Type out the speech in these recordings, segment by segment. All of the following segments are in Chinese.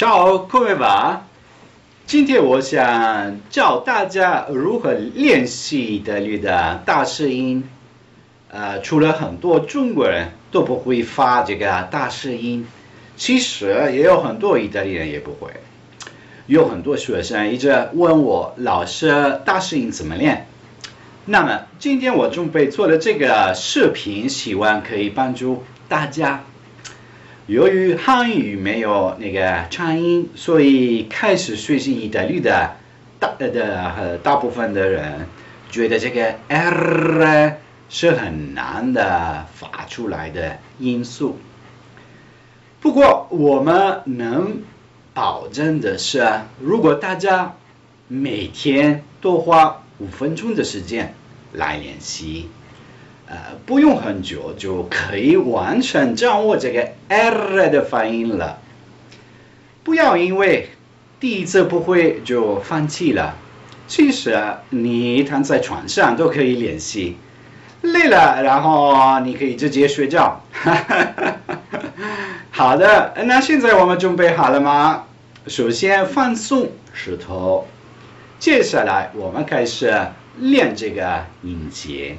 Ciao, come va? 今天我想教大家如何练习意大利的大舌音。呃，除了很多中国人都不会发这个大舌音，其实也有很多意大利人也不会。有很多学生一直问我，老师大舌音怎么练？那么今天我准备做的这个视频，希望可以帮助大家。由于汉语没有那个颤音，所以开始学习意大利的大的大部分的人觉得这个 r 是很难的发出来的音素。不过我们能保证的是，如果大家每天多花五分钟的时间来练习，呃，不用很久就可以完全掌握这个 R 的发音了。不要因为第一次不会就放弃了。其实你躺在床上都可以练习，累了然后你可以直接睡觉。好的，那现在我们准备好了吗？首先放松舌头，接下来我们开始练这个音节，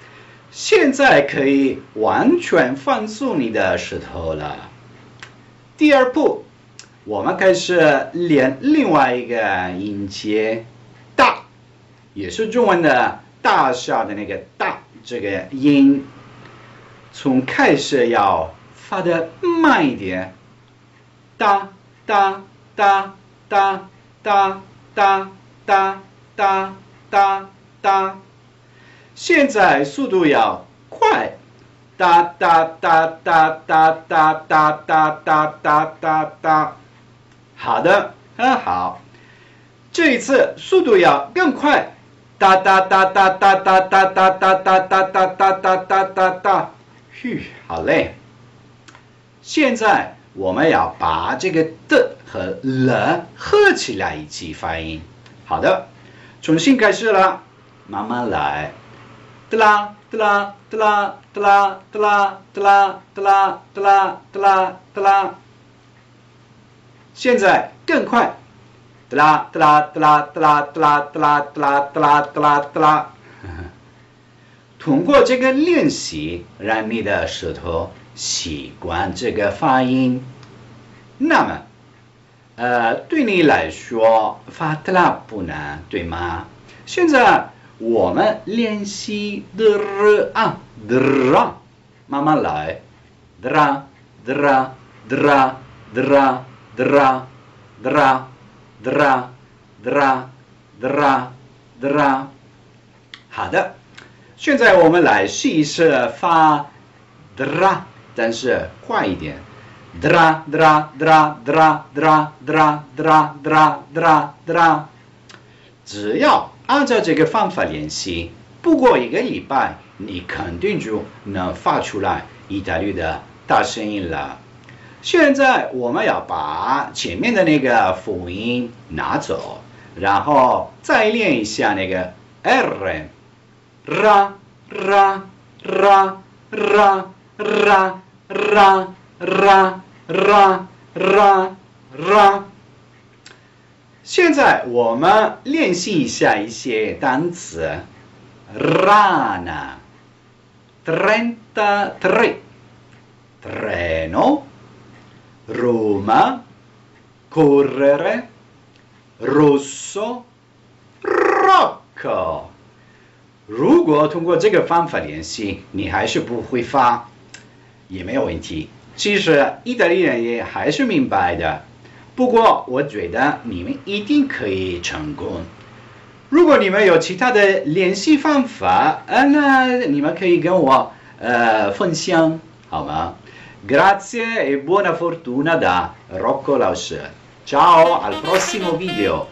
现在可以完全放松你的舌头了。第二步，我们开始练另外一个音节，大，也是中文的大小的那个大这个音，从开始要发的慢一点，哒哒哒。哒哒哒哒哒哒哒，现在速度要快，哒哒哒哒哒哒哒哒哒哒哒哒，好的，很好，这一次速度要更快，哒哒哒哒哒哒哒哒哒哒哒哒哒哒哒哒，嘘，好嘞，现在。我们要把这个的和了合起来一起发音。好的，重新开始了，慢慢来。哒啦哒啦哒啦哒啦哒啦哒啦哒啦哒啦哒啦哒啦。现在更快。哒啦哒啦哒啦哒啦哒啦哒啦哒啦哒啦哒啦哒啦。通过这个练习，让你的舌头。习惯这个发音，那么，呃，对你来说发的啦不难，对吗？现在我们练习的啊的啊，慢慢来，的啦的啦的啦的啦的啦的啦的啦的啦的啦的啦，好的，现在我们来试一试发的啦。但是快一点，哒啦哒啦哒啦哒啦哒啦哒啦哒啦哒啦哒啦，只要按照这个方法练习，不过一个礼拜，你肯定就能发出来意大利的大声音了。现在我们要把前面的那个辅音拿走，然后再练一下那个 r，啦啦啦啦啦。ra ra ra ra ra。现在我们练习一下一些单词：rana、trenta tre、treno、Roma、correre、rosso、rocco。如果通过这个方法练习，你还是不会发。也没有问题。其实意大利人也还是明白的。不过我觉得你们一定可以成功。如果你们有其他的练习方法，呃，那你们可以跟我呃分享，好吗？Grazie e buona fortuna da Rocco Lauscher. Ciao, al prossimo video.